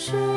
是